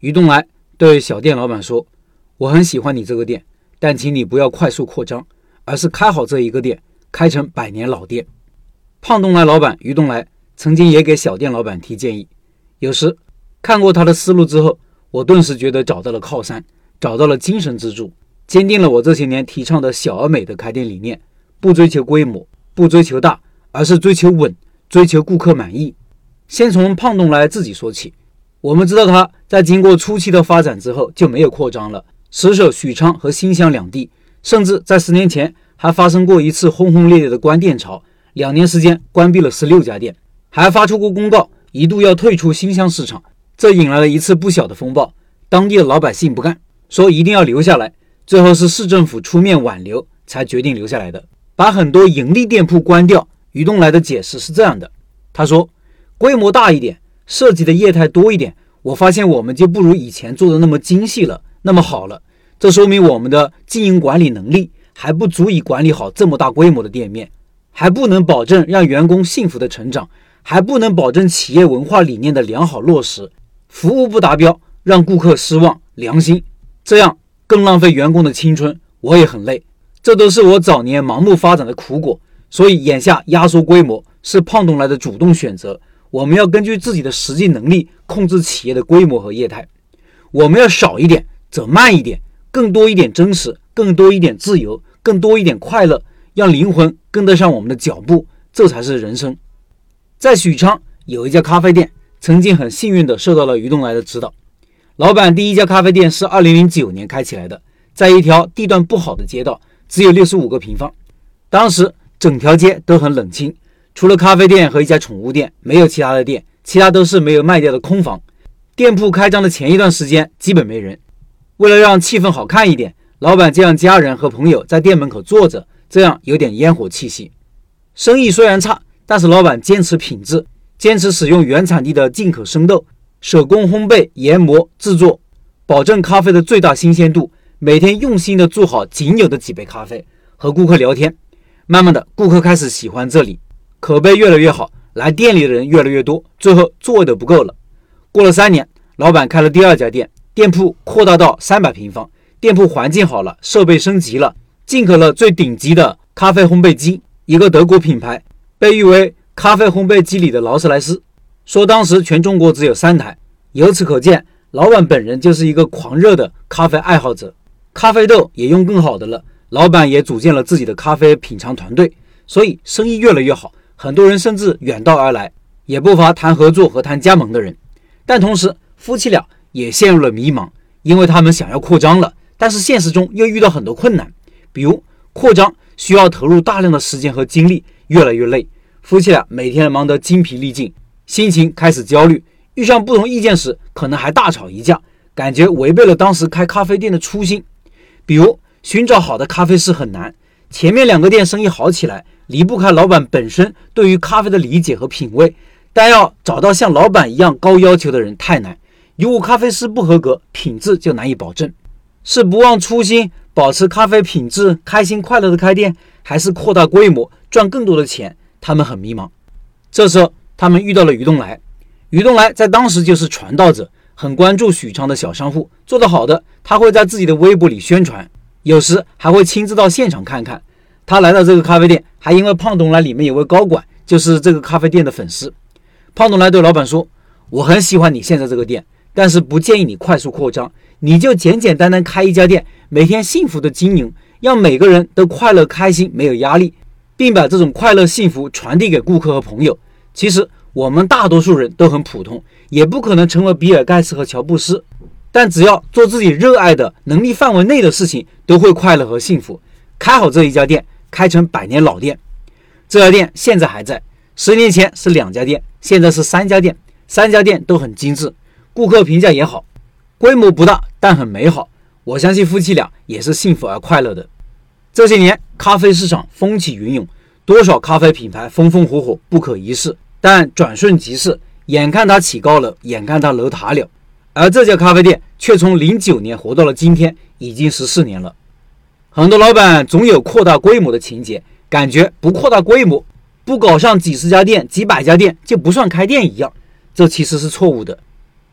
于东来对小店老板说：“我很喜欢你这个店，但请你不要快速扩张，而是开好这一个店，开成百年老店。”胖东来老板于东来曾经也给小店老板提建议，有时看过他的思路之后，我顿时觉得找到了靠山，找到了精神支柱，坚定了我这些年提倡的小而美的开店理念：不追求规模，不追求大，而是追求稳，追求顾客满意。先从胖东来自己说起。我们知道他在经过初期的发展之后就没有扩张了，死守许昌和新乡两地，甚至在十年前还发生过一次轰轰烈烈的关店潮，两年时间关闭了十六家店，还发出过公告，一度要退出新乡市场，这引来了一次不小的风暴。当地的老百姓不干，说一定要留下来，最后是市政府出面挽留，才决定留下来的，把很多盈利店铺关掉。于东来的解释是这样的，他说：“规模大一点。”涉及的业态多一点，我发现我们就不如以前做的那么精细了，那么好了。这说明我们的经营管理能力还不足以管理好这么大规模的店面，还不能保证让员工幸福的成长，还不能保证企业文化理念的良好落实。服务不达标，让顾客失望，良心，这样更浪费员工的青春，我也很累。这都是我早年盲目发展的苦果。所以眼下压缩规模是胖东来的主动选择。我们要根据自己的实际能力控制企业的规模和业态。我们要少一点，走慢一点，更多一点真实，更多一点自由，更多一点快乐，让灵魂跟得上我们的脚步，这才是人生。在许昌有一家咖啡店，曾经很幸运的受到了于东来的指导。老板第一家咖啡店是二零零九年开起来的，在一条地段不好的街道，只有六十五个平方，当时整条街都很冷清。除了咖啡店和一家宠物店，没有其他的店，其他都是没有卖掉的空房。店铺开张的前一段时间基本没人。为了让气氛好看一点，老板就让家人和朋友在店门口坐着，这样有点烟火气息。生意虽然差，但是老板坚持品质，坚持使用原产地的进口生豆，手工烘焙、研磨、制作，保证咖啡的最大新鲜度。每天用心的做好仅有的几杯咖啡，和顾客聊天。慢慢的，顾客开始喜欢这里。口碑越来越好，来店里的人越来越多，最后座位都不够了。过了三年，老板开了第二家店，店铺扩大到三百平方，店铺环境好了，设备升级了，进口了最顶级的咖啡烘焙机，一个德国品牌，被誉为咖啡烘焙机里的劳斯莱斯，说当时全中国只有三台。由此可见，老板本人就是一个狂热的咖啡爱好者，咖啡豆也用更好的了。老板也组建了自己的咖啡品尝团队，所以生意越来越好。很多人甚至远道而来，也不乏谈合作和谈加盟的人。但同时，夫妻俩也陷入了迷茫，因为他们想要扩张了，但是现实中又遇到很多困难，比如扩张需要投入大量的时间和精力，越来越累。夫妻俩每天忙得精疲力尽，心情开始焦虑。遇上不同意见时，可能还大吵一架，感觉违背了当时开咖啡店的初心。比如，寻找好的咖啡师很难。前面两个店生意好起来。离不开老板本身对于咖啡的理解和品味，但要找到像老板一样高要求的人太难。如果咖啡师不合格，品质就难以保证。是不忘初心，保持咖啡品质，开心快乐的开店，还是扩大规模，赚更多的钱？他们很迷茫。这时候，他们遇到了于东来。于东来在当时就是传道者，很关注许昌的小商户，做得好的，他会在自己的微博里宣传，有时还会亲自到现场看看。他来到这个咖啡店，还因为胖东来里面有位高管，就是这个咖啡店的粉丝。胖东来对老板说：“我很喜欢你现在这个店，但是不建议你快速扩张，你就简简单单开一家店，每天幸福的经营，让每个人都快乐开心，没有压力，并把这种快乐幸福传递给顾客和朋友。其实我们大多数人都很普通，也不可能成为比尔盖茨和乔布斯，但只要做自己热爱的能力范围内的事情，都会快乐和幸福。开好这一家店。”开成百年老店，这家店现在还在。十年前是两家店，现在是三家店，三家店都很精致，顾客评价也好。规模不大，但很美好。我相信夫妻俩也是幸福而快乐的。这些年，咖啡市场风起云涌，多少咖啡品牌风风火火，不可一世。但转瞬即逝，眼看它起高楼，眼看它楼塌了。而这家咖啡店却从零九年活到了今天，已经十四年了。很多老板总有扩大规模的情节，感觉不扩大规模，不搞上几十家店、几百家店就不算开店一样，这其实是错误的。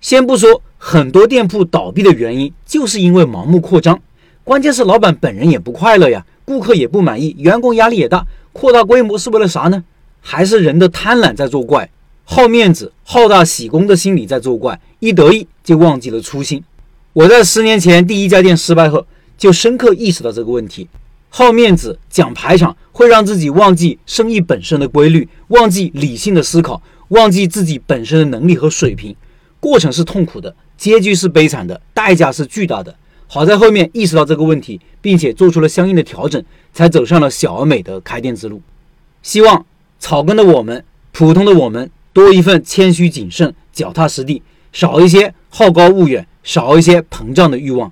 先不说很多店铺倒闭的原因，就是因为盲目扩张，关键是老板本人也不快乐呀，顾客也不满意，员工压力也大。扩大规模是为了啥呢？还是人的贪婪在作怪，好面子、好大喜功的心理在作怪，一得意就忘记了初心。我在十年前第一家店失败后，就深刻意识到这个问题：好面子、讲排场，会让自己忘记生意本身的规律，忘记理性的思考，忘记自己本身的能力和水平。过程是痛苦的，结局是悲惨的，代价是巨大的。好在后面意识到这个问题，并且做出了相应的调整，才走上了小而美的开店之路。希望草根的我们、普通的我们，多一份谦虚谨慎、脚踏实地，少一些好高骛远，少一些膨胀的欲望。